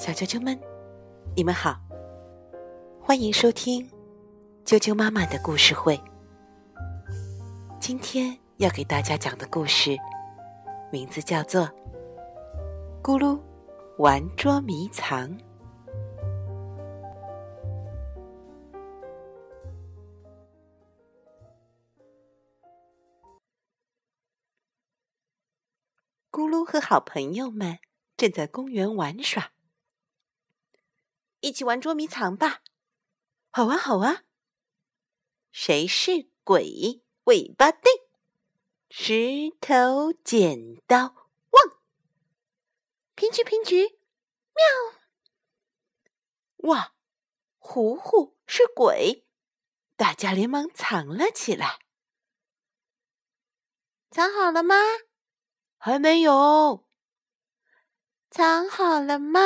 小啾啾们，你们好，欢迎收听啾啾妈妈的故事会。今天要给大家讲的故事，名字叫做《咕噜玩捉迷藏》。咕噜和好朋友们正在公园玩耍。一起玩捉迷藏吧！好啊，好啊！谁是鬼？尾巴定！石头剪刀望！平局平局！喵！哇！糊糊是鬼！大家连忙藏了起来。藏好了吗？还没有。藏好了吗？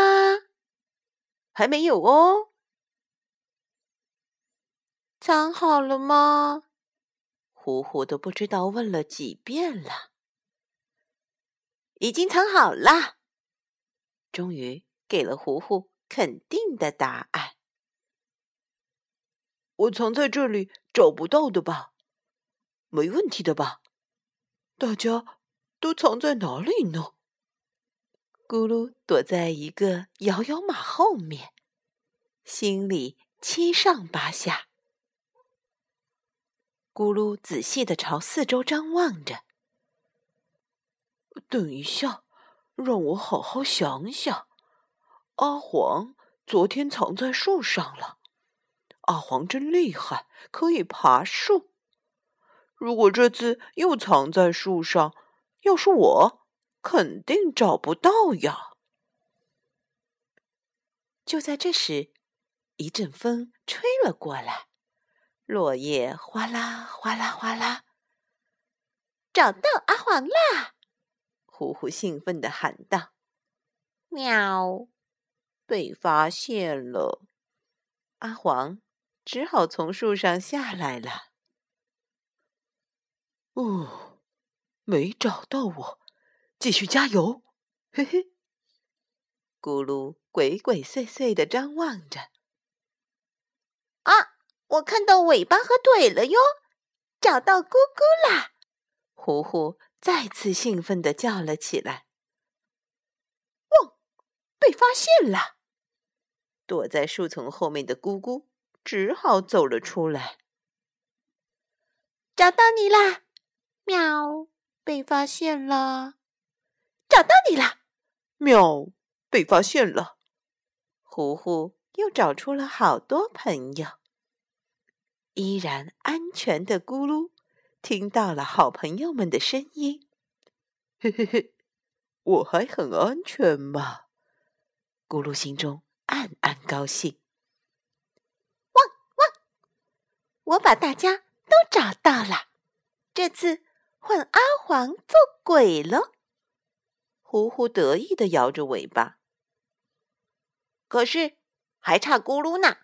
还没有哦，藏好了吗？糊糊都不知道问了几遍了，已经藏好了。终于给了糊糊肯定的答案。我藏在这里，找不到的吧？没问题的吧？大家都藏在哪里呢？咕噜躲在一个摇摇马后面，心里七上八下。咕噜仔细的朝四周张望着。等一下，让我好好想想。阿黄昨天藏在树上了。阿黄真厉害，可以爬树。如果这次又藏在树上，要是我……肯定找不到呀！就在这时，一阵风吹了过来，落叶哗啦哗啦哗啦。找到阿黄啦！呼呼兴奋的喊道：“喵！”被发现了，阿黄只好从树上下来了。哦，没找到我。继续加油，嘿嘿！咕噜鬼鬼祟祟的张望着。啊，我看到尾巴和腿了哟，找到咕咕啦！糊糊再次兴奋的叫了起来。汪，被发现了！躲在树丛后面的咕咕只好走了出来。找到你啦！喵，被发现了。找到你了，喵！被发现了，糊糊又找出了好多朋友。依然安全的咕噜听到了好朋友们的声音，嘿嘿嘿，我还很安全嘛！咕噜心中暗暗高兴。汪汪！我把大家都找到了，这次换阿黄做鬼了。呼呼得意的摇着尾巴，可是还差咕噜呢，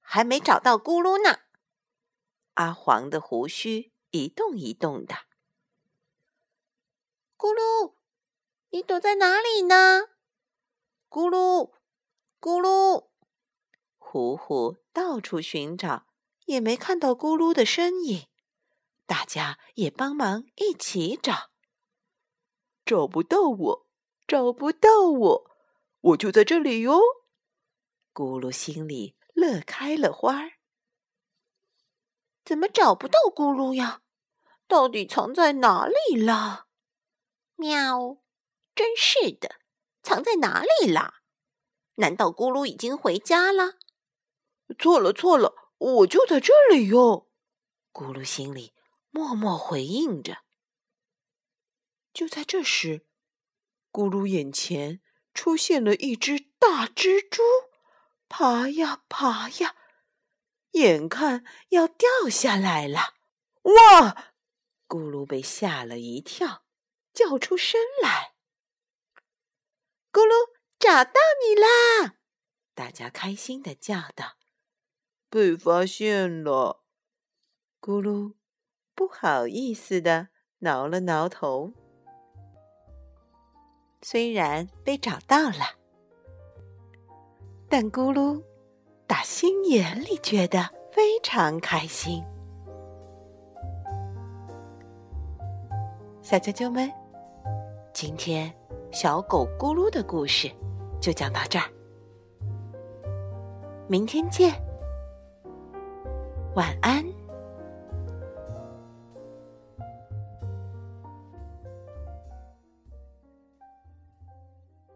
还没找到咕噜呢。阿黄的胡须一动一动的。咕噜，你躲在哪里呢？咕噜，咕噜，呼呼到处寻找，也没看到咕噜的身影。大家也帮忙一起找。找不到我，找不到我，我就在这里哟！咕噜心里乐开了花儿。怎么找不到咕噜呀？到底藏在哪里了？喵！真是的，藏在哪里啦？难道咕噜已经回家了？错了错了，我就在这里哟！咕噜心里默默回应着。就在这时，咕噜眼前出现了一只大蜘蛛，爬呀爬呀，眼看要掉下来了！哇！咕噜被吓了一跳，叫出声来：“咕噜，找到你啦！”大家开心的叫道：“被发现了！”咕噜不好意思的挠了挠头。虽然被找到了，但咕噜打心眼里觉得非常开心。小啾啾们，今天小狗咕噜的故事就讲到这儿，明天见，晚安。